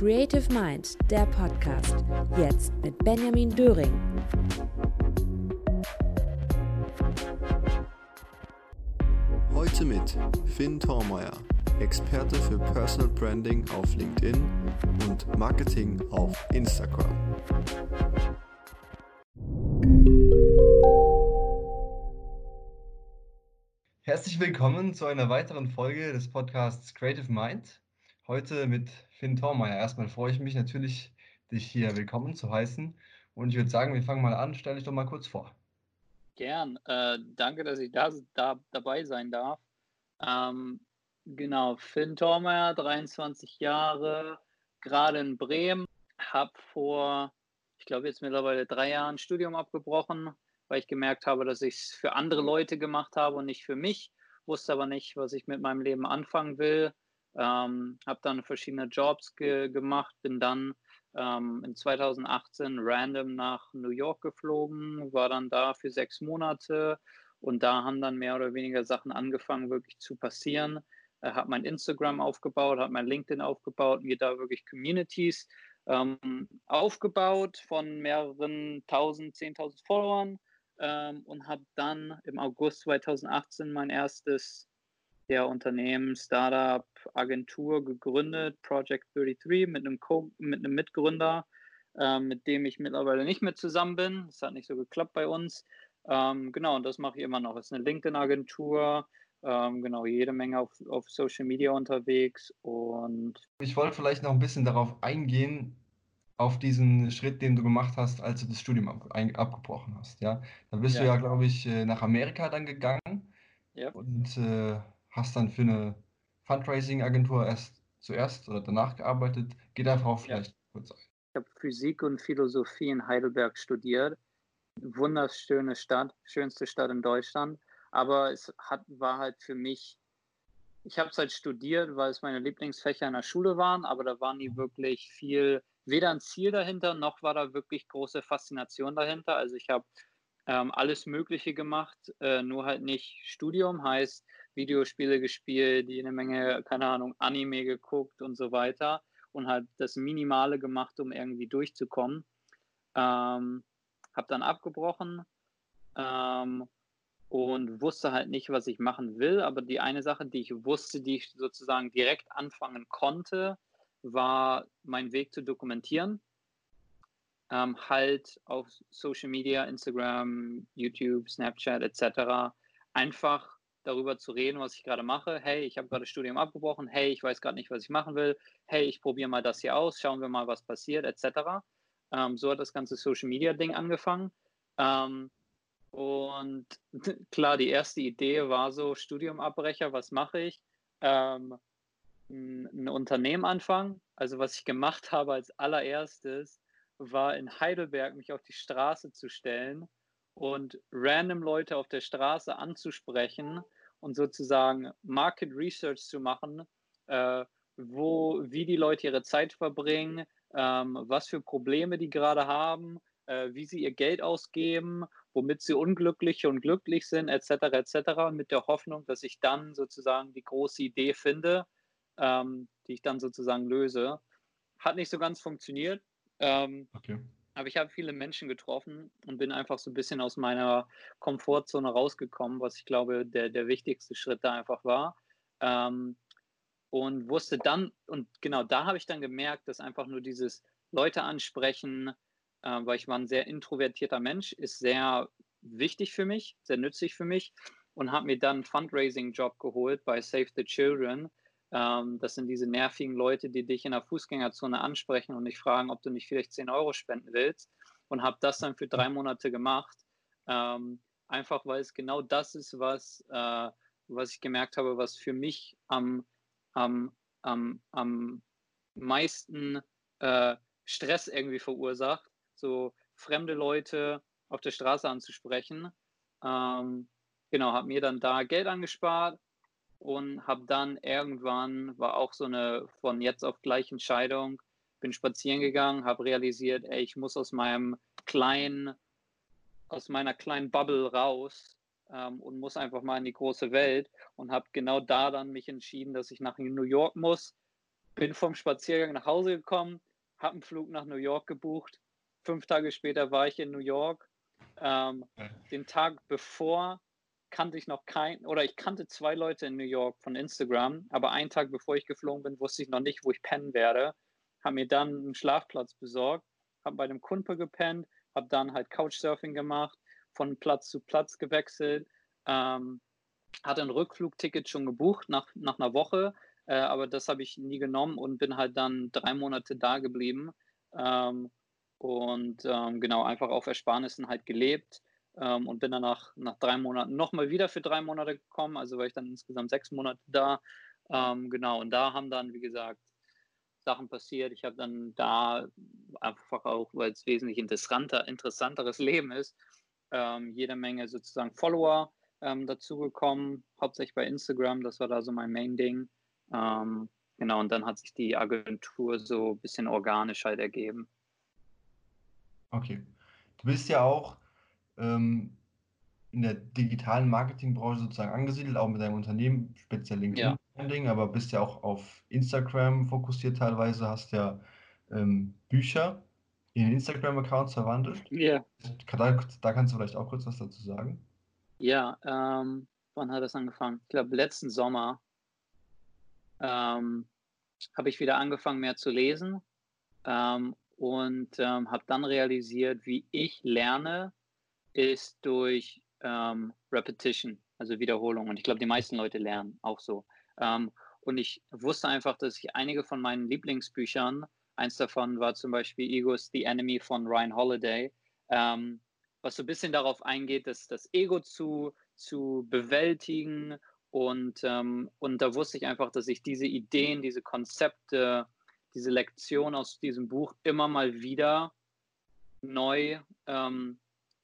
Creative Mind, der Podcast. Jetzt mit Benjamin Döring. Heute mit Finn Thormeyer, Experte für Personal Branding auf LinkedIn und Marketing auf Instagram. Herzlich willkommen zu einer weiteren Folge des Podcasts Creative Mind. Heute mit Finn Thormeyer. Erstmal freue ich mich natürlich, dich hier willkommen zu heißen. Und ich würde sagen, wir fangen mal an. Stell dich doch mal kurz vor. Gern. Äh, danke, dass ich da, da dabei sein darf. Ähm, genau, Finn Thormeyer, 23 Jahre, gerade in Bremen. Habe vor, ich glaube jetzt mittlerweile drei Jahren Studium abgebrochen, weil ich gemerkt habe, dass ich es für andere Leute gemacht habe und nicht für mich. Wusste aber nicht, was ich mit meinem Leben anfangen will. Ähm, habe dann verschiedene Jobs ge gemacht, bin dann ähm, in 2018 random nach New York geflogen, war dann da für sechs Monate und da haben dann mehr oder weniger Sachen angefangen, wirklich zu passieren. Äh, habe mein Instagram aufgebaut, habe mein LinkedIn aufgebaut, mir da wirklich Communities ähm, aufgebaut von mehreren tausend, zehntausend Followern ähm, und habe dann im August 2018 mein erstes ja, Unternehmen, Startup, Agentur gegründet, Project 33 mit einem, Co mit einem Mitgründer, ähm, mit dem ich mittlerweile nicht mehr zusammen bin. Das hat nicht so geklappt bei uns. Ähm, genau, und das mache ich immer noch. Es ist eine LinkedIn-Agentur, ähm, genau, jede Menge auf, auf Social Media unterwegs und. Ich wollte vielleicht noch ein bisschen darauf eingehen, auf diesen Schritt, den du gemacht hast, als du das Studium ab, ein, abgebrochen hast. Ja, da bist ja. du ja, glaube ich, äh, nach Amerika dann gegangen ja. und äh, hast dann für eine Fundraising-Agentur erst zuerst oder danach gearbeitet. Geh darauf vielleicht ja. kurz ein. Ich habe Physik und Philosophie in Heidelberg studiert. Wunderschöne Stadt, schönste Stadt in Deutschland. Aber es hat, war halt für mich, ich habe es halt studiert, weil es meine Lieblingsfächer in der Schule waren, aber da war nie wirklich viel weder ein Ziel dahinter, noch war da wirklich große Faszination dahinter. Also ich habe ähm, alles Mögliche gemacht, äh, nur halt nicht Studium, heißt Videospiele gespielt, jede Menge, keine Ahnung, Anime geguckt und so weiter und halt das Minimale gemacht, um irgendwie durchzukommen. Ähm, habe dann abgebrochen ähm, und wusste halt nicht, was ich machen will, aber die eine Sache, die ich wusste, die ich sozusagen direkt anfangen konnte, war mein Weg zu dokumentieren. Ähm, halt auf Social Media, Instagram, YouTube, Snapchat etc. einfach darüber zu reden, was ich gerade mache. Hey, ich habe gerade Studium abgebrochen. Hey, ich weiß gerade nicht, was ich machen will. Hey, ich probiere mal das hier aus. Schauen wir mal, was passiert etc. Ähm, so hat das ganze Social Media Ding angefangen. Ähm, und klar, die erste Idee war so Studiumabbrecher. Was mache ich? Ähm, ein Unternehmen anfangen. Also was ich gemacht habe als allererstes, war in Heidelberg mich auf die Straße zu stellen und random Leute auf der Straße anzusprechen und sozusagen Market Research zu machen, äh, wo, wie die Leute ihre Zeit verbringen, ähm, was für Probleme die gerade haben, äh, wie sie ihr Geld ausgeben, womit sie unglücklich und glücklich sind, etc., etc., mit der Hoffnung, dass ich dann sozusagen die große Idee finde, ähm, die ich dann sozusagen löse. Hat nicht so ganz funktioniert. Ähm, okay. Aber ich habe viele Menschen getroffen und bin einfach so ein bisschen aus meiner Komfortzone rausgekommen, was ich glaube, der, der wichtigste Schritt da einfach war. Ähm, und wusste dann, und genau da habe ich dann gemerkt, dass einfach nur dieses Leute ansprechen, äh, weil ich war ein sehr introvertierter Mensch, ist sehr wichtig für mich, sehr nützlich für mich und habe mir dann einen Fundraising-Job geholt bei Save the Children, ähm, das sind diese nervigen Leute, die dich in der Fußgängerzone ansprechen und dich fragen, ob du nicht vielleicht 10 Euro spenden willst. Und habe das dann für drei Monate gemacht. Ähm, einfach weil es genau das ist, was, äh, was ich gemerkt habe, was für mich am, am, am, am meisten äh, Stress irgendwie verursacht. So fremde Leute auf der Straße anzusprechen. Ähm, genau, habe mir dann da Geld angespart, und habe dann irgendwann, war auch so eine von jetzt auf gleich Entscheidung, bin spazieren gegangen, habe realisiert, ey, ich muss aus meinem kleinen, aus meiner kleinen Bubble raus ähm, und muss einfach mal in die große Welt und habe genau da dann mich entschieden, dass ich nach New York muss, bin vom Spaziergang nach Hause gekommen, habe einen Flug nach New York gebucht. Fünf Tage später war ich in New York. Ähm, den Tag bevor kannte ich noch kein, oder ich kannte zwei Leute in New York von Instagram, aber einen Tag bevor ich geflogen bin, wusste ich noch nicht, wo ich pennen werde. Habe mir dann einen Schlafplatz besorgt, habe bei einem Kumpel gepennt, habe dann halt Couchsurfing gemacht, von Platz zu Platz gewechselt, ähm, hatte ein Rückflugticket schon gebucht nach, nach einer Woche, äh, aber das habe ich nie genommen und bin halt dann drei Monate da geblieben ähm, und ähm, genau einfach auf Ersparnissen halt gelebt ähm, und bin dann nach, nach drei Monaten nochmal wieder für drei Monate gekommen, also war ich dann insgesamt sechs Monate da. Ähm, genau, und da haben dann, wie gesagt, Sachen passiert. Ich habe dann da einfach auch, weil es wesentlich interessanter, interessanteres Leben ist, ähm, jede Menge sozusagen Follower ähm, dazugekommen, hauptsächlich bei Instagram, das war da so mein Main-Ding. Ähm, genau, und dann hat sich die Agentur so ein bisschen organisch halt ergeben. Okay. Du bist ja auch ähm, in der digitalen Marketingbranche sozusagen angesiedelt, auch mit deinem Unternehmen, speziell LinkedIn-Branding, ja. aber bist ja auch auf Instagram fokussiert teilweise, hast ja ähm, Bücher in Instagram-Accounts verwandelt. Ja. Da, da, kannst du vielleicht auch kurz was dazu sagen. Ja, ähm, wann hat das angefangen? Ich glaube, letzten Sommer ähm, habe ich wieder angefangen, mehr zu lesen ähm, und ähm, habe dann realisiert, wie ich lerne, ist durch ähm, Repetition, also Wiederholung. Und ich glaube, die meisten Leute lernen auch so. Ähm, und ich wusste einfach, dass ich einige von meinen Lieblingsbüchern, eins davon war zum Beispiel Ego's The Enemy von Ryan Holiday, ähm, was so ein bisschen darauf eingeht, dass das Ego zu, zu bewältigen. Und, ähm, und da wusste ich einfach, dass ich diese Ideen, diese Konzepte, diese Lektion aus diesem Buch immer mal wieder neu ähm,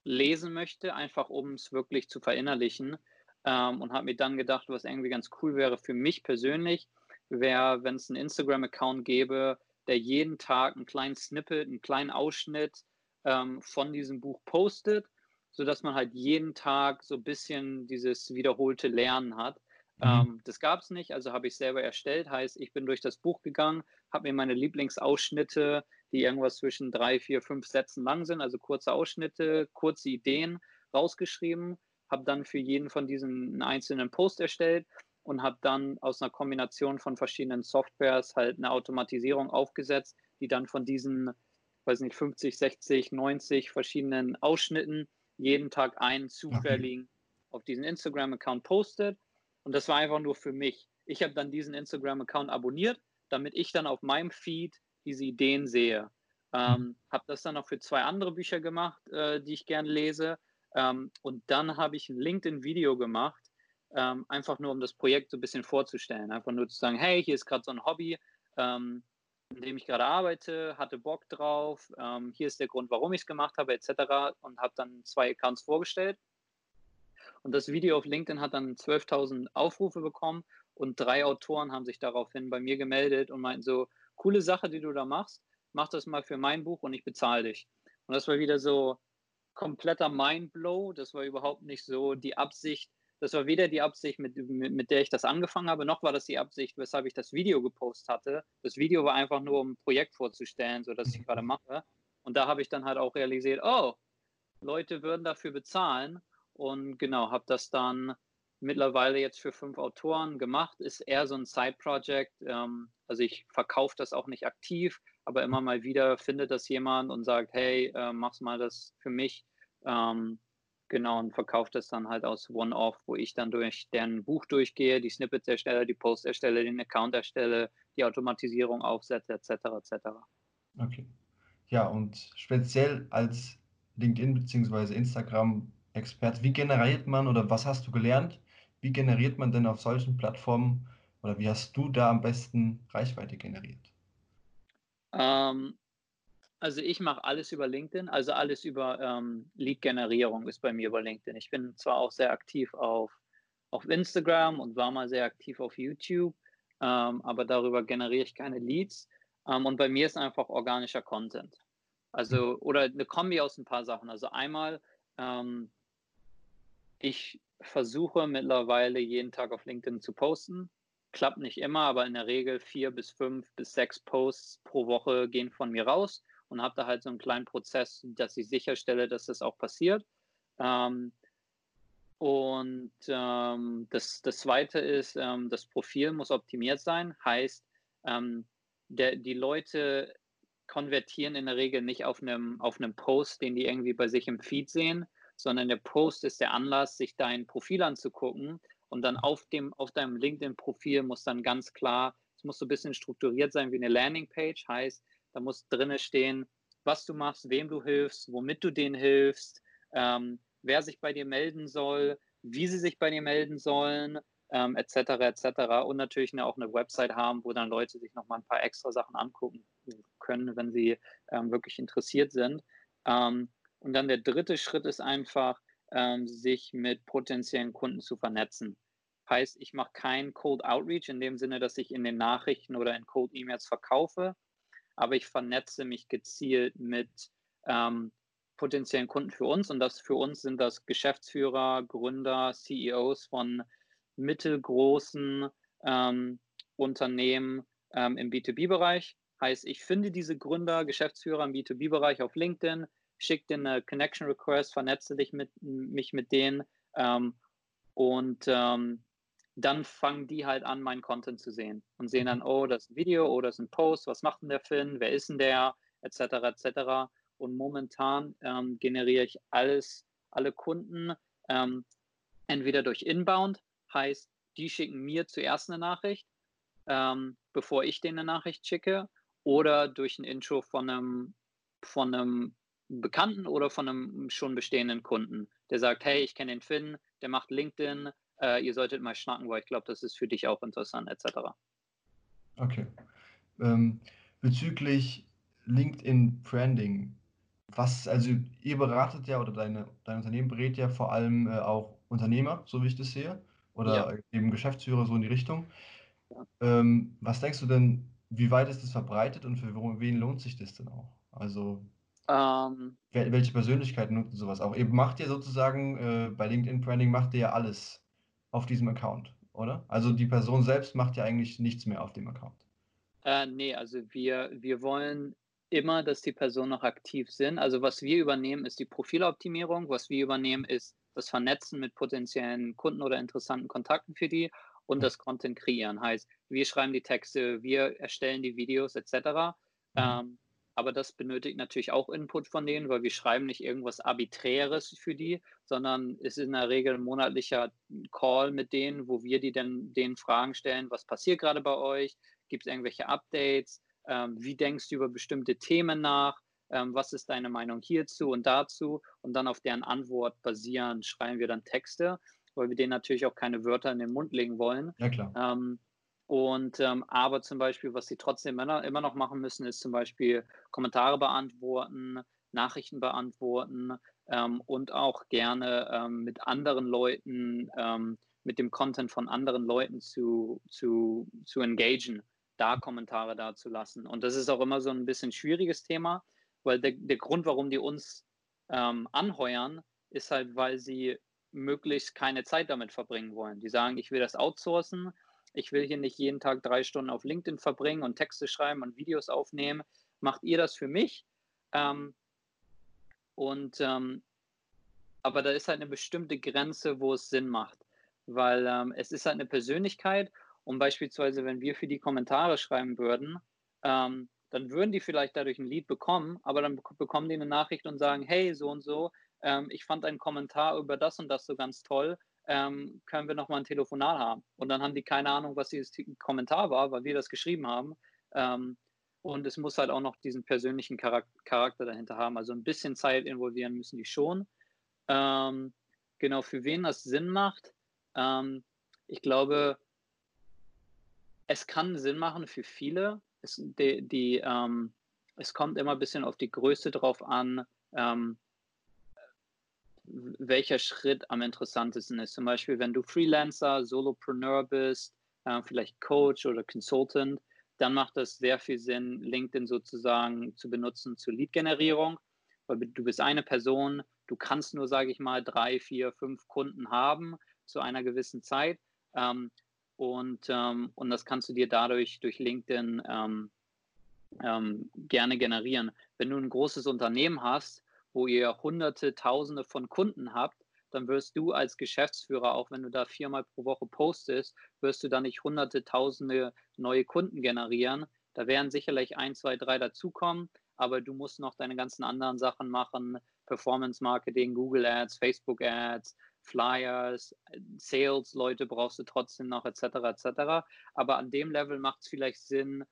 lesen möchte, einfach um es wirklich zu verinnerlichen. Ähm, und habe mir dann gedacht, was irgendwie ganz cool wäre für mich persönlich, wäre, wenn es einen Instagram-Account gäbe, der jeden Tag einen kleinen Snippet, einen kleinen Ausschnitt ähm, von diesem Buch postet, sodass man halt jeden Tag so ein bisschen dieses wiederholte Lernen hat. Mhm. Ähm, das gab es nicht, also habe ich selber erstellt. Heißt, ich bin durch das Buch gegangen, habe mir meine Lieblingsausschnitte die irgendwas zwischen drei, vier, fünf Sätzen lang sind, also kurze Ausschnitte, kurze Ideen rausgeschrieben, habe dann für jeden von diesen einen einzelnen Post erstellt und habe dann aus einer Kombination von verschiedenen Softwares halt eine Automatisierung aufgesetzt, die dann von diesen, weiß nicht, 50, 60, 90 verschiedenen Ausschnitten jeden Tag einen zufälligen okay. auf diesen Instagram-Account postet. Und das war einfach nur für mich. Ich habe dann diesen Instagram-Account abonniert, damit ich dann auf meinem Feed diese Ideen sehe. Ähm, mhm. habe das dann noch für zwei andere Bücher gemacht, äh, die ich gerne lese. Ähm, und dann habe ich ein LinkedIn-Video gemacht, ähm, einfach nur um das Projekt so ein bisschen vorzustellen. Einfach nur zu sagen, hey, hier ist gerade so ein Hobby, ähm, in dem ich gerade arbeite, hatte Bock drauf, ähm, hier ist der Grund, warum ich es gemacht habe, etc. Und habe dann zwei Accounts vorgestellt. Und das Video auf LinkedIn hat dann 12.000 Aufrufe bekommen und drei Autoren haben sich daraufhin bei mir gemeldet und meinten so, coole Sache, die du da machst, mach das mal für mein Buch und ich bezahle dich. Und das war wieder so kompletter Mindblow. Das war überhaupt nicht so die Absicht. Das war weder die Absicht, mit, mit, mit, der ich das angefangen habe, noch war das die Absicht, weshalb ich das Video gepostet hatte. Das Video war einfach nur, um ein Projekt vorzustellen, so dass ich gerade mache. Und da habe ich dann halt auch realisiert, oh, Leute würden dafür bezahlen. Und genau, habe das dann mittlerweile jetzt für fünf Autoren gemacht. Ist eher so ein Side-Project. Ähm, also ich verkaufe das auch nicht aktiv, aber immer mal wieder findet das jemand und sagt, hey, äh, mach's mal das für mich. Ähm, genau, und verkauft das dann halt aus One-Off, wo ich dann durch deren Buch durchgehe, die Snippets erstelle, die Posts erstelle, den Account erstelle, die Automatisierung aufsetze, etc. etc. Okay. Ja, und speziell als LinkedIn bzw. Instagram-Experte, wie generiert man oder was hast du gelernt? Wie generiert man denn auf solchen Plattformen oder wie hast du da am besten Reichweite generiert? Ähm, also ich mache alles über LinkedIn, also alles über ähm, Lead-Generierung ist bei mir über LinkedIn. Ich bin zwar auch sehr aktiv auf, auf Instagram und war mal sehr aktiv auf YouTube, ähm, aber darüber generiere ich keine Leads. Ähm, und bei mir ist einfach organischer Content. Also, oder eine Kombi aus ein paar Sachen. Also einmal, ähm, ich versuche mittlerweile jeden Tag auf LinkedIn zu posten klappt nicht immer, aber in der Regel vier bis fünf bis sechs Posts pro Woche gehen von mir raus und habe da halt so einen kleinen Prozess, dass ich sicherstelle, dass das auch passiert. Ähm, und ähm, das, das Zweite ist, ähm, das Profil muss optimiert sein. Heißt, ähm, der, die Leute konvertieren in der Regel nicht auf einem, auf einem Post, den die irgendwie bei sich im Feed sehen, sondern der Post ist der Anlass, sich dein Profil anzugucken. Und dann auf, dem, auf deinem LinkedIn-Profil muss dann ganz klar, es muss so ein bisschen strukturiert sein wie eine Landingpage. Heißt, da muss drinne stehen, was du machst, wem du hilfst, womit du denen hilfst, ähm, wer sich bei dir melden soll, wie sie sich bei dir melden sollen, ähm, etc. etc. Und natürlich auch eine Website haben, wo dann Leute sich nochmal ein paar extra Sachen angucken können, wenn sie ähm, wirklich interessiert sind. Ähm, und dann der dritte Schritt ist einfach, ähm, sich mit potenziellen Kunden zu vernetzen. Heißt, ich mache kein Cold Outreach in dem Sinne, dass ich in den Nachrichten oder in Cold E-Mails verkaufe, aber ich vernetze mich gezielt mit ähm, potenziellen Kunden für uns und das für uns sind das Geschäftsführer, Gründer, CEOs von mittelgroßen ähm, Unternehmen ähm, im B2B-Bereich. Heißt, ich finde diese Gründer, Geschäftsführer im B2B-Bereich auf LinkedIn, schicke denen eine Connection Request, vernetze dich mit, mich mit denen ähm, und ähm, dann fangen die halt an, meinen Content zu sehen und sehen dann, oh, das ist ein Video oder das ist ein Post, was macht denn der Finn, wer ist denn der, etc., etc. Und momentan ähm, generiere ich alles, alle Kunden ähm, entweder durch Inbound, heißt, die schicken mir zuerst eine Nachricht, ähm, bevor ich denen eine Nachricht schicke, oder durch ein Intro von einem, von einem Bekannten oder von einem schon bestehenden Kunden, der sagt, hey, ich kenne den Finn, der macht LinkedIn, äh, ihr solltet mal schnacken, weil ich glaube, das ist für dich auch interessant, etc. Okay. Ähm, bezüglich LinkedIn Branding, was, also ihr beratet ja oder deine, dein Unternehmen berät ja vor allem äh, auch Unternehmer, so wie ich das sehe, oder ja. eben Geschäftsführer so in die Richtung. Ja. Ähm, was denkst du denn, wie weit ist das verbreitet und für wen lohnt sich das denn auch? Also ähm, welche Persönlichkeiten nutzen sowas auch? Ihr macht ja sozusagen äh, bei LinkedIn Branding macht ihr ja alles auf diesem Account, oder? Also die Person selbst macht ja eigentlich nichts mehr auf dem Account. Äh, nee, also wir, wir wollen immer, dass die Personen noch aktiv sind. Also was wir übernehmen, ist die Profiloptimierung. Was wir übernehmen, ist das Vernetzen mit potenziellen Kunden oder interessanten Kontakten für die und das Content kreieren. Heißt, wir schreiben die Texte, wir erstellen die Videos etc. Mhm. Ähm, aber das benötigt natürlich auch Input von denen, weil wir schreiben nicht irgendwas Arbiträres für die, sondern es ist in der Regel ein monatlicher Call mit denen, wo wir die dann denen Fragen stellen, was passiert gerade bei euch, gibt es irgendwelche Updates, ähm, wie denkst du über bestimmte Themen nach, ähm, was ist deine Meinung hierzu und dazu und dann auf deren Antwort basierend schreiben wir dann Texte, weil wir denen natürlich auch keine Wörter in den Mund legen wollen. Ja, klar. Ähm, und ähm, aber zum Beispiel, was sie trotzdem immer, immer noch machen müssen, ist zum Beispiel Kommentare beantworten, Nachrichten beantworten ähm, und auch gerne ähm, mit anderen Leuten, ähm, mit dem Content von anderen Leuten zu, zu, zu engagieren, da Kommentare da zu lassen. Und das ist auch immer so ein bisschen schwieriges Thema, weil der, der Grund, warum die uns ähm, anheuern, ist halt, weil sie möglichst keine Zeit damit verbringen wollen. Die sagen, ich will das outsourcen, ich will hier nicht jeden Tag drei Stunden auf LinkedIn verbringen und Texte schreiben und Videos aufnehmen. Macht ihr das für mich? Ähm, und ähm, aber da ist halt eine bestimmte Grenze, wo es Sinn macht, weil ähm, es ist halt eine Persönlichkeit und beispielsweise, wenn wir für die Kommentare schreiben würden, ähm, dann würden die vielleicht dadurch ein Lied bekommen, aber dann bekommen die eine Nachricht und sagen, hey, so und so, ähm, ich fand einen Kommentar über das und das so ganz toll ähm, können wir nochmal ein Telefonat haben. Und dann haben die keine Ahnung, was dieses Kommentar war, weil wir das geschrieben haben. Ähm, und es muss halt auch noch diesen persönlichen Charakter dahinter haben. Also ein bisschen Zeit involvieren müssen die schon. Ähm, genau, für wen das Sinn macht. Ähm, ich glaube, es kann Sinn machen für viele. Es, die, die ähm, es kommt immer ein bisschen auf die Größe drauf an, ähm, welcher Schritt am interessantesten ist. Zum Beispiel, wenn du Freelancer, Solopreneur bist, äh, vielleicht Coach oder Consultant, dann macht es sehr viel Sinn, LinkedIn sozusagen zu benutzen zur Lead-Generierung, weil du bist eine Person, du kannst nur, sage ich mal, drei, vier, fünf Kunden haben zu einer gewissen Zeit. Ähm, und, ähm, und das kannst du dir dadurch durch LinkedIn ähm, ähm, gerne generieren. Wenn du ein großes Unternehmen hast, wo ihr hunderte, tausende von Kunden habt, dann wirst du als Geschäftsführer, auch wenn du da viermal pro Woche postest, wirst du da nicht hunderte, tausende neue Kunden generieren. Da werden sicherlich ein, zwei, drei dazukommen, aber du musst noch deine ganzen anderen Sachen machen, Performance Marketing, Google Ads, Facebook Ads, Flyers, Sales-Leute brauchst du trotzdem noch, etc., etc. Aber an dem Level macht es vielleicht Sinn,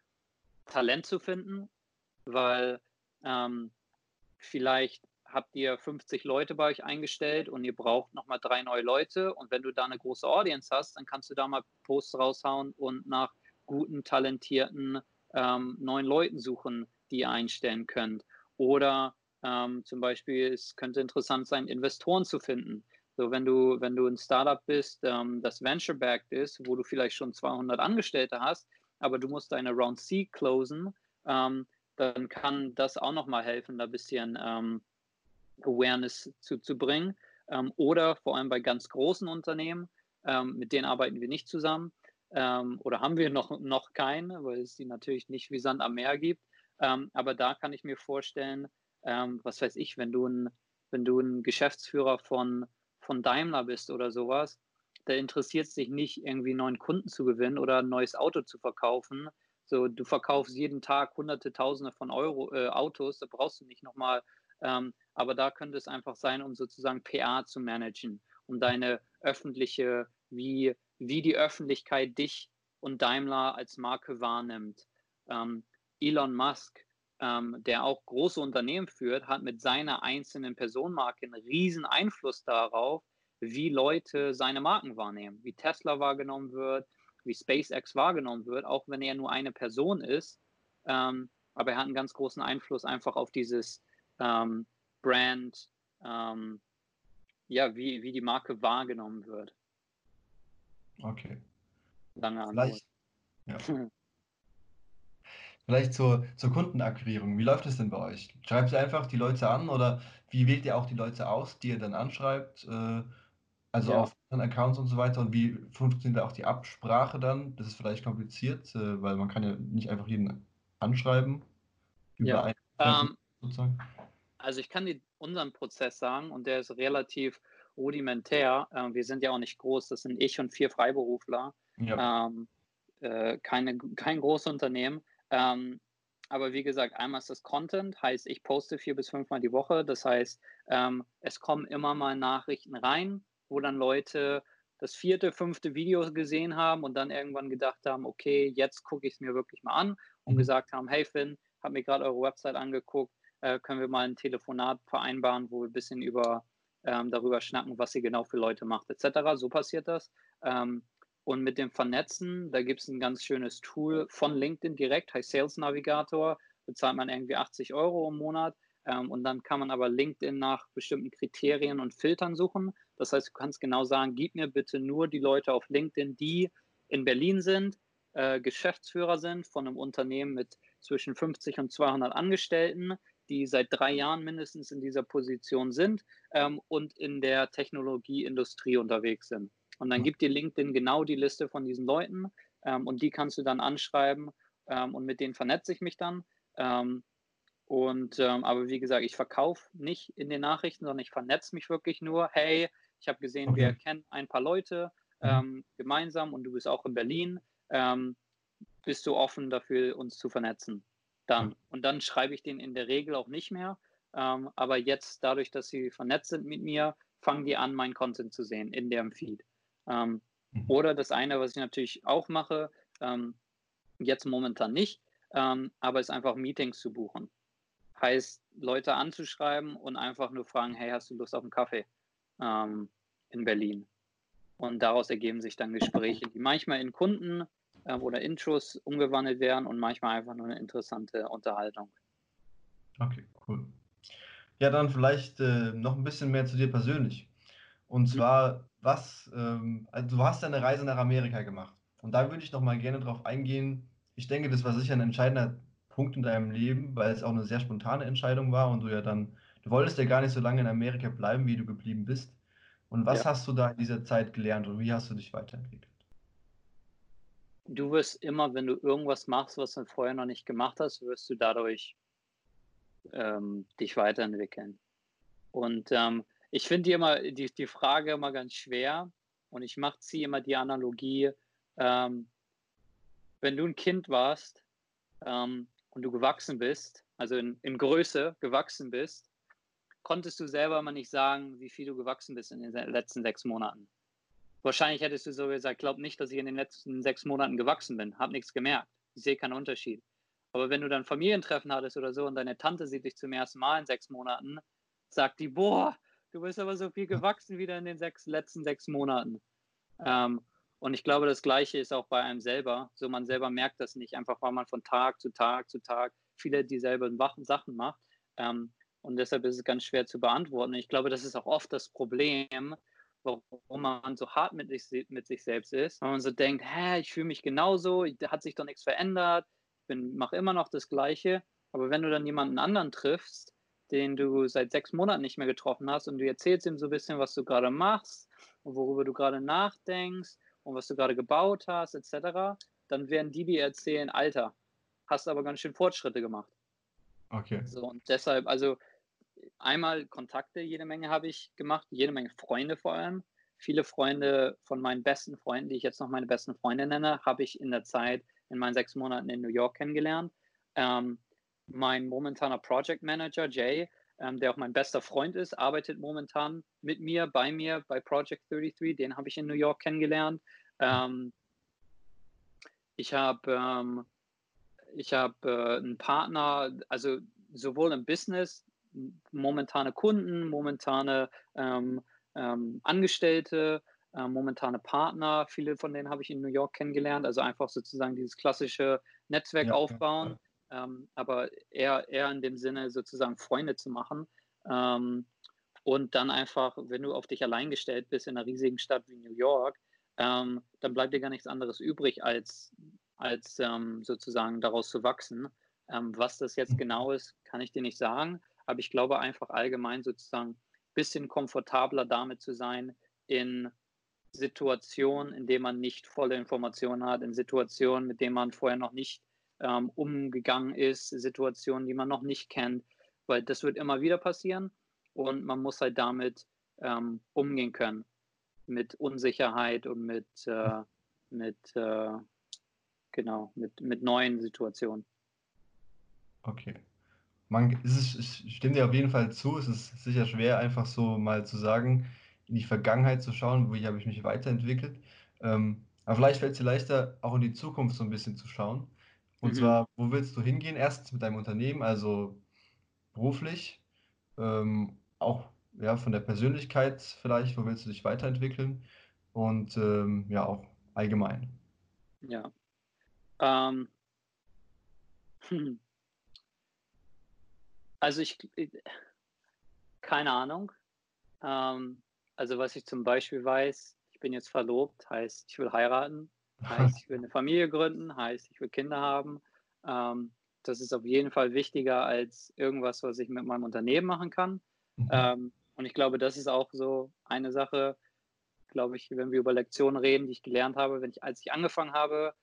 Talent zu finden, weil ähm, vielleicht habt ihr 50 Leute bei euch eingestellt und ihr braucht nochmal drei neue Leute. Und wenn du da eine große Audience hast, dann kannst du da mal Posts raushauen und nach guten, talentierten ähm, neuen Leuten suchen, die ihr einstellen könnt. Oder ähm, zum Beispiel, es könnte interessant sein, Investoren zu finden. So, wenn du, wenn du ein Startup bist, ähm, das venture-backed ist, wo du vielleicht schon 200 Angestellte hast, aber du musst deine Round C closen, ähm, dann kann das auch nochmal helfen, da ein bisschen ähm, Awareness zuzubringen. Ähm, oder vor allem bei ganz großen Unternehmen, ähm, mit denen arbeiten wir nicht zusammen ähm, oder haben wir noch, noch keine, weil es die natürlich nicht wie Sand am Meer gibt. Ähm, aber da kann ich mir vorstellen, ähm, was weiß ich, wenn du ein, wenn du ein Geschäftsführer von, von Daimler bist oder sowas, da interessiert es dich nicht, irgendwie neuen Kunden zu gewinnen oder ein neues Auto zu verkaufen. So, du verkaufst jeden Tag hunderte, tausende von Euro äh, Autos, da brauchst du nicht nochmal ähm, aber da könnte es einfach sein, um sozusagen PA zu managen, um deine öffentliche, wie, wie die Öffentlichkeit dich und Daimler als Marke wahrnimmt. Ähm, Elon Musk, ähm, der auch große Unternehmen führt, hat mit seiner einzelnen Personenmarke einen riesen Einfluss darauf, wie Leute seine Marken wahrnehmen, wie Tesla wahrgenommen wird, wie SpaceX wahrgenommen wird, auch wenn er nur eine Person ist. Ähm, aber er hat einen ganz großen Einfluss einfach auf dieses ähm, Brand, ähm, ja, wie, wie die Marke wahrgenommen wird. Okay. Lange Vielleicht, ja. Vielleicht zur, zur Kundenakquirierung. Wie läuft es denn bei euch? Schreibt ihr einfach die Leute an oder wie wählt ihr auch die Leute aus, die ihr dann anschreibt? Äh, also ja. auf Accounts und so weiter. Und wie funktioniert auch die Absprache dann? Das ist vielleicht kompliziert, äh, weil man kann ja nicht einfach jeden anschreiben. Über ja. einen, ähm, sozusagen. Also ich kann dir unseren Prozess sagen und der ist relativ rudimentär. Äh, wir sind ja auch nicht groß, das sind ich und vier Freiberufler. Ja. Ähm, äh, keine, kein großes Unternehmen. Ähm, aber wie gesagt, einmal ist das Content, heißt, ich poste vier bis fünfmal die Woche. Das heißt, ähm, es kommen immer mal Nachrichten rein, wo dann Leute das vierte, fünfte Video gesehen haben und dann irgendwann gedacht haben, okay, jetzt gucke ich es mir wirklich mal an und mhm. gesagt haben, hey Finn, habe mir gerade eure Website angeguckt, äh, können wir mal ein Telefonat vereinbaren, wo wir ein bisschen über ähm, darüber schnacken, was sie genau für Leute macht, etc. So passiert das. Ähm, und mit dem Vernetzen, da gibt es ein ganz schönes Tool von LinkedIn direkt, heißt Sales Navigator, bezahlt man irgendwie 80 Euro im Monat. Ähm, und dann kann man aber LinkedIn nach bestimmten Kriterien und Filtern suchen. Das heißt, du kannst genau sagen, gib mir bitte nur die Leute auf LinkedIn, die in Berlin sind, äh, Geschäftsführer sind von einem Unternehmen mit zwischen 50 und 200 Angestellten, die seit drei Jahren mindestens in dieser Position sind ähm, und in der Technologieindustrie unterwegs sind. Und dann gibt dir LinkedIn genau die Liste von diesen Leuten ähm, und die kannst du dann anschreiben ähm, und mit denen vernetze ich mich dann. Ähm, und ähm, aber wie gesagt, ich verkaufe nicht in den Nachrichten, sondern ich vernetze mich wirklich nur. Hey, ich habe gesehen, okay. wir kennen ein paar Leute mhm. ähm, gemeinsam und du bist auch in Berlin. bist du offen dafür, uns zu vernetzen? Dann. Und dann schreibe ich den in der Regel auch nicht mehr. Ähm, aber jetzt, dadurch, dass sie vernetzt sind mit mir, fangen die an, meinen Content zu sehen in deren Feed. Ähm, mhm. Oder das eine, was ich natürlich auch mache, ähm, jetzt momentan nicht, ähm, aber ist einfach Meetings zu buchen. Heißt, Leute anzuschreiben und einfach nur fragen, hey, hast du Lust auf einen Kaffee ähm, in Berlin? Und daraus ergeben sich dann Gespräche, die manchmal in Kunden äh, oder Intros umgewandelt werden und manchmal einfach nur eine interessante Unterhaltung. Okay, cool. Ja, dann vielleicht äh, noch ein bisschen mehr zu dir persönlich. Und mhm. zwar, was, ähm, also du hast ja eine Reise nach Amerika gemacht. Und da würde ich noch mal gerne drauf eingehen. Ich denke, das war sicher ein entscheidender Punkt in deinem Leben, weil es auch eine sehr spontane Entscheidung war und du ja dann, du wolltest ja gar nicht so lange in Amerika bleiben, wie du geblieben bist. Und was ja. hast du da in dieser Zeit gelernt und wie hast du dich weiterentwickelt? Du wirst immer, wenn du irgendwas machst, was du vorher noch nicht gemacht hast, wirst du dadurch ähm, dich weiterentwickeln. Und ähm, ich finde die immer die, die Frage immer ganz schwer und ich mache sie immer die Analogie, ähm, wenn du ein Kind warst ähm, und du gewachsen bist, also in, in Größe gewachsen bist, konntest du selber mal nicht sagen, wie viel du gewachsen bist in den letzten sechs Monaten. Wahrscheinlich hättest du so gesagt, glaub nicht, dass ich in den letzten sechs Monaten gewachsen bin, hab nichts gemerkt, ich sehe keinen Unterschied. Aber wenn du dann Familientreffen hattest oder so und deine Tante sieht dich zum ersten Mal in sechs Monaten, sagt die, boah, du bist aber so viel gewachsen wieder in den sechs, letzten sechs Monaten. Ähm, und ich glaube, das Gleiche ist auch bei einem selber. So, man selber merkt das nicht, einfach weil man von Tag zu Tag zu Tag viele dieselben Sachen macht. Ähm, und deshalb ist es ganz schwer zu beantworten. Ich glaube, das ist auch oft das Problem, warum man so hart mit sich, mit sich selbst ist. Weil man so denkt, hä, ich fühle mich genauso, da hat sich doch nichts verändert ich mache immer noch das Gleiche. Aber wenn du dann jemanden anderen triffst, den du seit sechs Monaten nicht mehr getroffen hast und du erzählst ihm so ein bisschen, was du gerade machst und worüber du gerade nachdenkst und was du gerade gebaut hast, etc., dann werden die dir erzählen, Alter, hast aber ganz schön Fortschritte gemacht. Okay. So, und deshalb, also einmal Kontakte, jede Menge habe ich gemacht, jede Menge Freunde vor allem. Viele Freunde von meinen besten Freunden, die ich jetzt noch meine besten Freunde nenne, habe ich in der Zeit in meinen sechs Monaten in New York kennengelernt. Ähm, mein momentaner Project Manager, Jay, ähm, der auch mein bester Freund ist, arbeitet momentan mit mir, bei mir, bei Project 33. Den habe ich in New York kennengelernt. Ähm, ich habe ähm, hab, äh, einen Partner, also sowohl im Business, momentane Kunden, momentane ähm, ähm, Angestellte, äh, momentane Partner. Viele von denen habe ich in New York kennengelernt. Also einfach sozusagen dieses klassische Netzwerk ja, aufbauen, ja. Ähm, aber eher, eher in dem Sinne sozusagen Freunde zu machen. Ähm, und dann einfach, wenn du auf dich allein gestellt bist in einer riesigen Stadt wie New York, ähm, dann bleibt dir gar nichts anderes übrig, als, als ähm, sozusagen daraus zu wachsen. Was das jetzt genau ist, kann ich dir nicht sagen. Aber ich glaube einfach allgemein sozusagen ein bisschen komfortabler damit zu sein, in Situationen, in denen man nicht volle Informationen hat, in Situationen, mit denen man vorher noch nicht ähm, umgegangen ist, Situationen, die man noch nicht kennt, weil das wird immer wieder passieren und man muss halt damit ähm, umgehen können, mit Unsicherheit und mit, äh, mit äh, genau, mit, mit neuen Situationen. Okay. Man, es ist, ich stimme dir auf jeden Fall zu, es ist sicher schwer, einfach so mal zu sagen, in die Vergangenheit zu schauen, wo habe ich mich weiterentwickelt. Ähm, aber vielleicht fällt es dir leichter, auch in die Zukunft so ein bisschen zu schauen. Und mhm. zwar, wo willst du hingehen? Erstens mit deinem Unternehmen, also beruflich, ähm, auch ja, von der Persönlichkeit vielleicht, wo willst du dich weiterentwickeln? Und ähm, ja, auch allgemein. Ja. Ähm. Also ich, keine Ahnung. Ähm, also was ich zum Beispiel weiß, ich bin jetzt verlobt, heißt, ich will heiraten, heißt, ich will eine Familie gründen, heißt, ich will Kinder haben. Ähm, das ist auf jeden Fall wichtiger als irgendwas, was ich mit meinem Unternehmen machen kann. Mhm. Ähm, und ich glaube, das ist auch so eine Sache, glaube ich, wenn wir über Lektionen reden, die ich gelernt habe, wenn ich, als ich angefangen habe,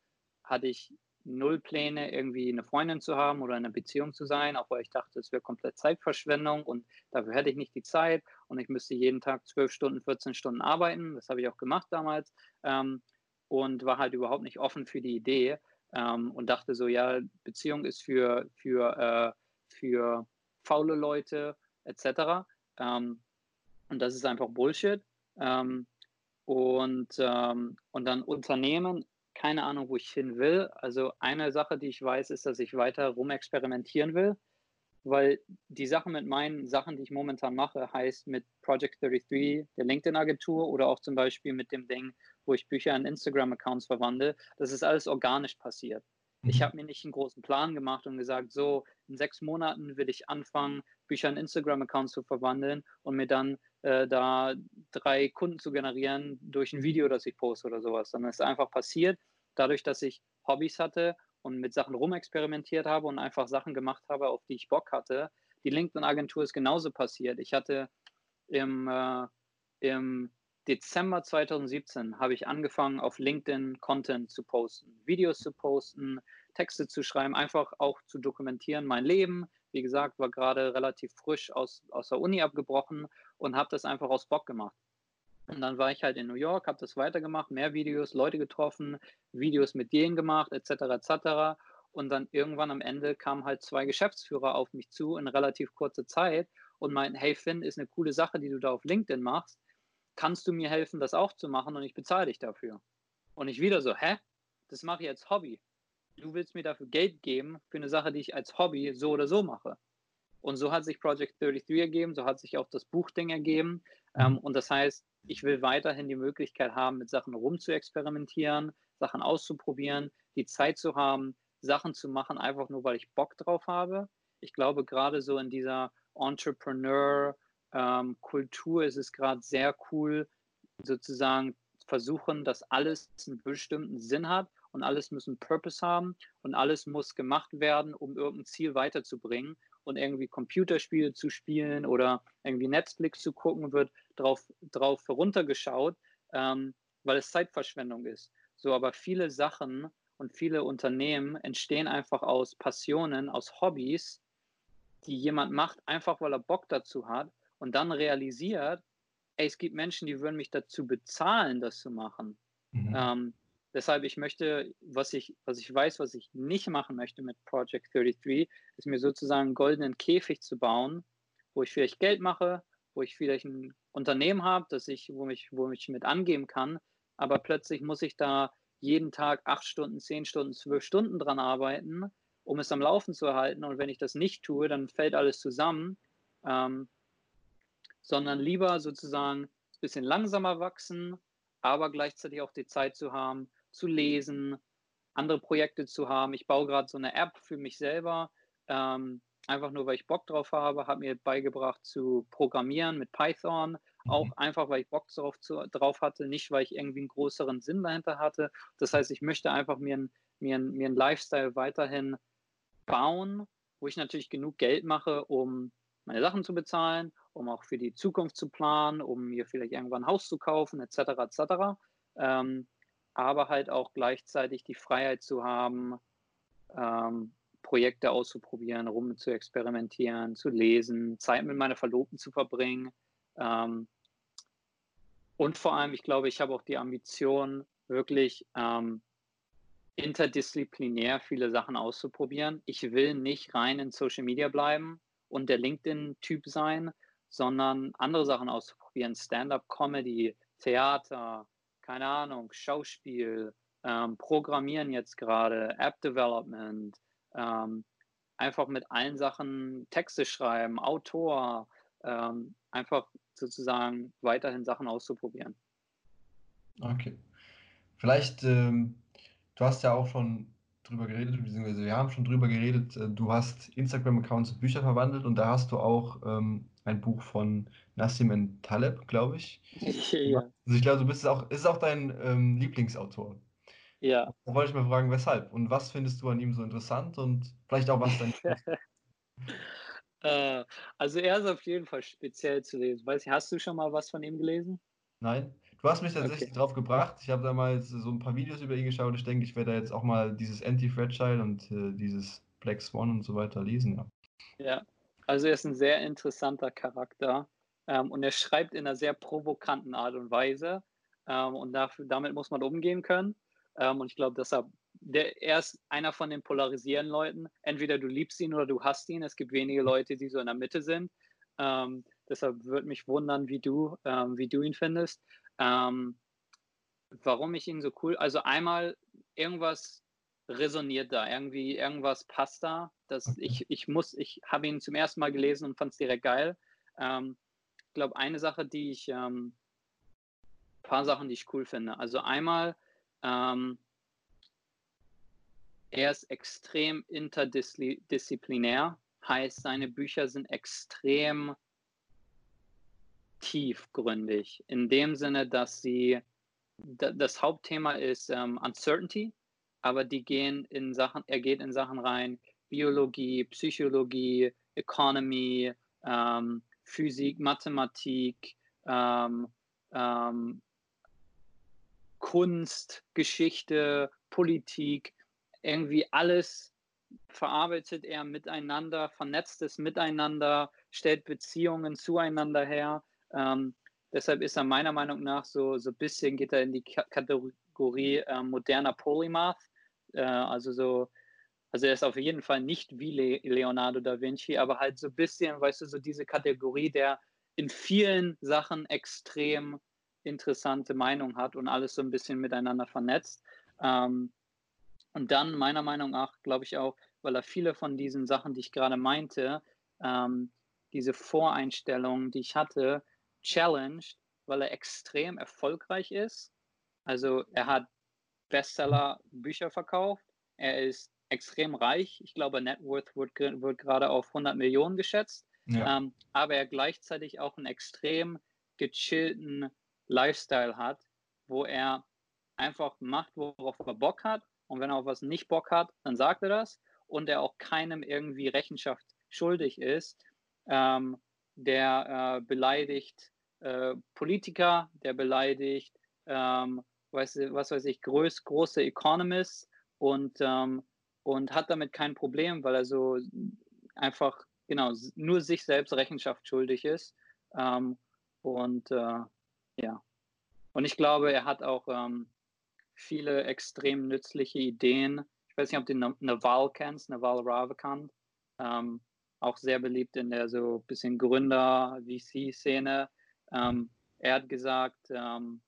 hatte ich null Pläne, irgendwie eine Freundin zu haben oder in einer Beziehung zu sein, auch weil ich dachte, es wäre komplett Zeitverschwendung und dafür hätte ich nicht die Zeit und ich müsste jeden Tag zwölf Stunden, 14 Stunden arbeiten. Das habe ich auch gemacht damals ähm, und war halt überhaupt nicht offen für die Idee ähm, und dachte so, ja, Beziehung ist für, für, äh, für faule Leute etc. Ähm, und das ist einfach Bullshit. Ähm, und, ähm, und dann Unternehmen keine Ahnung, wo ich hin will. Also eine Sache, die ich weiß, ist, dass ich weiter rumexperimentieren will, weil die Sache mit meinen Sachen, die ich momentan mache, heißt mit Project 33, der LinkedIn-Agentur oder auch zum Beispiel mit dem Ding, wo ich Bücher in Instagram-Accounts verwandle, das ist alles organisch passiert. Ich mhm. habe mir nicht einen großen Plan gemacht und gesagt, so in sechs Monaten will ich anfangen, Bücher in Instagram-Accounts zu verwandeln und mir dann äh, da drei Kunden zu generieren durch ein Video, das ich poste oder sowas. Sondern es ist einfach passiert, dadurch, dass ich Hobbys hatte und mit Sachen rumexperimentiert habe und einfach Sachen gemacht habe, auf die ich Bock hatte. Die LinkedIn-Agentur ist genauso passiert. Ich hatte im, äh, im Dezember 2017 habe ich angefangen, auf LinkedIn Content zu posten, Videos zu posten, Texte zu schreiben, einfach auch zu dokumentieren, mein Leben. Wie gesagt, war gerade relativ frisch aus, aus der Uni abgebrochen und habe das einfach aus Bock gemacht. Und dann war ich halt in New York, habe das weitergemacht, mehr Videos, Leute getroffen, Videos mit denen gemacht, etc. etc. Und dann irgendwann am Ende kamen halt zwei Geschäftsführer auf mich zu in relativ kurzer Zeit und meinten, hey Finn, ist eine coole Sache, die du da auf LinkedIn machst. Kannst du mir helfen, das auch zu machen und ich bezahle dich dafür? Und ich wieder so, hä? Das mache ich als Hobby. Du willst mir dafür Geld geben für eine Sache, die ich als Hobby so oder so mache. Und so hat sich Project 33 ergeben, so hat sich auch das Buchding ergeben. Ähm, und das heißt, ich will weiterhin die Möglichkeit haben, mit Sachen rumzuexperimentieren, Sachen auszuprobieren, die Zeit zu haben, Sachen zu machen, einfach nur weil ich Bock drauf habe. Ich glaube, gerade so in dieser Entrepreneur-Kultur ähm, ist es gerade sehr cool, sozusagen versuchen, dass alles einen bestimmten Sinn hat und alles muss einen Purpose haben und alles muss gemacht werden, um irgendein Ziel weiterzubringen und irgendwie Computerspiele zu spielen oder irgendwie Netflix zu gucken, wird drauf, drauf heruntergeschaut, ähm, weil es Zeitverschwendung ist. So, aber viele Sachen und viele Unternehmen entstehen einfach aus Passionen, aus Hobbys, die jemand macht, einfach weil er Bock dazu hat und dann realisiert, ey, es gibt Menschen, die würden mich dazu bezahlen, das zu machen. Mhm. Ähm, deshalb, ich möchte, was ich, was ich weiß, was ich nicht machen möchte mit Project 33, ist mir sozusagen einen goldenen Käfig zu bauen, wo ich vielleicht Geld mache, wo ich vielleicht ein Unternehmen habe, das ich, wo mich, wo ich mit angeben kann, aber plötzlich muss ich da jeden Tag acht Stunden, zehn Stunden, zwölf Stunden dran arbeiten, um es am Laufen zu erhalten. Und wenn ich das nicht tue, dann fällt alles zusammen. Ähm, sondern lieber sozusagen ein bisschen langsamer wachsen, aber gleichzeitig auch die Zeit zu haben, zu lesen, andere Projekte zu haben. Ich baue gerade so eine App für mich selber, ähm, einfach nur weil ich Bock drauf habe, habe mir beigebracht zu programmieren mit Python, auch mhm. einfach, weil ich Bock drauf, zu, drauf hatte, nicht weil ich irgendwie einen größeren Sinn dahinter hatte. Das heißt, ich möchte einfach mir, ein, mir, ein, mir einen Lifestyle weiterhin bauen, wo ich natürlich genug Geld mache, um meine Sachen zu bezahlen, um auch für die Zukunft zu planen, um mir vielleicht irgendwann ein Haus zu kaufen, etc. etc. Ähm, aber halt auch gleichzeitig die Freiheit zu haben, ähm, Projekte auszuprobieren, rum zu experimentieren, zu lesen, Zeit mit meiner Verlobten zu verbringen, ähm, und vor allem, ich glaube, ich habe auch die Ambition, wirklich ähm, interdisziplinär viele Sachen auszuprobieren. Ich will nicht rein in Social Media bleiben und der LinkedIn-Typ sein, sondern andere Sachen auszuprobieren. Stand-up-Comedy, Theater, keine Ahnung, Schauspiel, ähm, Programmieren jetzt gerade, App-Development, ähm, einfach mit allen Sachen Texte schreiben, Autor, ähm, einfach sozusagen weiterhin Sachen auszuprobieren. Okay. Vielleicht, ähm, du hast ja auch schon drüber geredet, beziehungsweise wir haben schon drüber geredet, äh, du hast Instagram-Accounts in Bücher verwandelt und da hast du auch ähm, ein Buch von Nassim. Taleb, glaube ich. ja. Also ich glaube, du bist auch, ist auch dein ähm, Lieblingsautor. Ja. Da wollte ich mal fragen, weshalb und was findest du an ihm so interessant und vielleicht auch was dein Äh, also er ist auf jeden Fall speziell zu lesen. Weiß ich, hast du schon mal was von ihm gelesen? Nein. Du hast mich tatsächlich okay. drauf gebracht. Ich habe damals so ein paar Videos über ihn geschaut. Ich denke, ich werde jetzt auch mal dieses Anti-Fragile und äh, dieses Black Swan und so weiter lesen. Ja. ja, also er ist ein sehr interessanter Charakter ähm, und er schreibt in einer sehr provokanten Art und Weise. Ähm, und dafür, damit muss man umgehen können. Ähm, und ich glaube, deshalb der, er ist einer von den polarisierenden Leuten. Entweder du liebst ihn oder du hasst ihn. Es gibt wenige Leute, die so in der Mitte sind. Ähm, deshalb würde mich wundern, wie du, ähm, wie du ihn findest. Ähm, warum ich ihn so cool, also einmal irgendwas resoniert da, irgendwie irgendwas passt da. Dass ich, ich muss, ich habe ihn zum ersten Mal gelesen und fand es direkt geil. Ähm, ich glaube, eine Sache, die ich, ähm, paar Sachen, die ich cool finde. Also einmal, ähm, er ist extrem interdisziplinär, heißt, seine Bücher sind extrem tiefgründig, in dem Sinne, dass sie, das Hauptthema ist ähm, Uncertainty, aber die gehen in Sachen, er geht in Sachen rein, Biologie, Psychologie, Economy, ähm, Physik, Mathematik, ähm, ähm, Kunst, Geschichte, Politik, irgendwie alles verarbeitet er miteinander, vernetzt es miteinander, stellt Beziehungen zueinander her. Ähm, deshalb ist er meiner Meinung nach so, so ein bisschen, geht er in die Kategorie äh, moderner Polymath. Äh, also so, also er ist auf jeden Fall nicht wie Le Leonardo da Vinci, aber halt so ein bisschen, weißt du, so diese Kategorie, der in vielen Sachen extrem interessante Meinung hat und alles so ein bisschen miteinander vernetzt. Ähm, und dann meiner Meinung nach, glaube ich auch, weil er viele von diesen Sachen, die ich gerade meinte, ähm, diese Voreinstellungen, die ich hatte, challenged, weil er extrem erfolgreich ist. Also er hat Bestseller-Bücher verkauft. Er ist extrem reich. Ich glaube, Net Worth wird, wird gerade auf 100 Millionen geschätzt. Ja. Ähm, aber er gleichzeitig auch einen extrem gechillten Lifestyle hat, wo er einfach macht, worauf er Bock hat. Und wenn er auf was nicht Bock hat, dann sagt er das. Und er auch keinem irgendwie Rechenschaft schuldig ist, ähm, der äh, beleidigt äh, Politiker, der beleidigt, ähm, weiß, was weiß ich, groß, große Economists und, ähm, und hat damit kein Problem, weil er so einfach, genau, nur sich selbst Rechenschaft schuldig ist. Ähm, und äh, ja. Und ich glaube, er hat auch ähm, viele extrem nützliche Ideen. Ich weiß nicht, ob du Naval kennst, Naval Ravikant. Ähm, auch sehr beliebt in der so bisschen Gründer-VC-Szene. Ähm, er hat gesagt, ähm,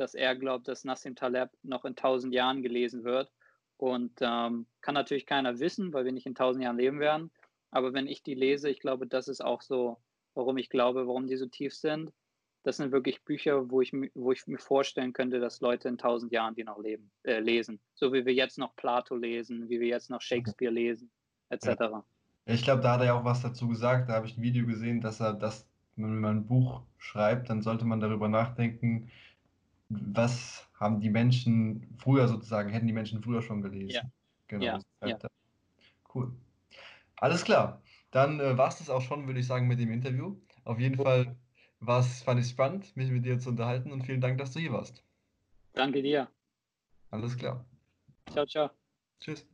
dass er glaubt, dass Nassim Taleb noch in tausend Jahren gelesen wird. Und ähm, kann natürlich keiner wissen, weil wir nicht in tausend Jahren leben werden. Aber wenn ich die lese, ich glaube, das ist auch so, warum ich glaube, warum die so tief sind das sind wirklich Bücher, wo ich, wo ich mir vorstellen könnte, dass Leute in tausend Jahren die noch leben, äh, lesen. So wie wir jetzt noch Plato lesen, wie wir jetzt noch Shakespeare lesen, etc. Ja. Ich glaube, da hat er ja auch was dazu gesagt. Da habe ich ein Video gesehen, dass er das, wenn man ein Buch schreibt, dann sollte man darüber nachdenken, was haben die Menschen früher sozusagen, hätten die Menschen früher schon gelesen. Ja. Genau. Ja. ja. Cool. Alles klar. Dann äh, war es das auch schon, würde ich sagen, mit dem Interview. Auf jeden Fall was fand ich spannend, mich mit dir zu unterhalten und vielen Dank, dass du hier warst. Danke dir. Alles klar. Ciao, ciao. Tschüss.